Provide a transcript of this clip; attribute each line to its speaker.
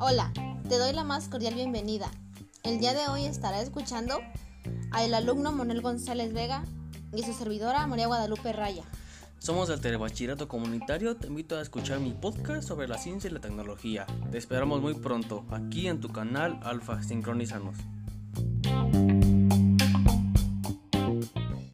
Speaker 1: Hola, te doy la más cordial bienvenida. El día de hoy estará escuchando al alumno Monel González Vega y su servidora María Guadalupe Raya.
Speaker 2: Somos del Telebachillerato Comunitario. Te invito a escuchar mi podcast sobre la ciencia y la tecnología. Te esperamos muy pronto aquí en tu canal Alfa Sincronízanos.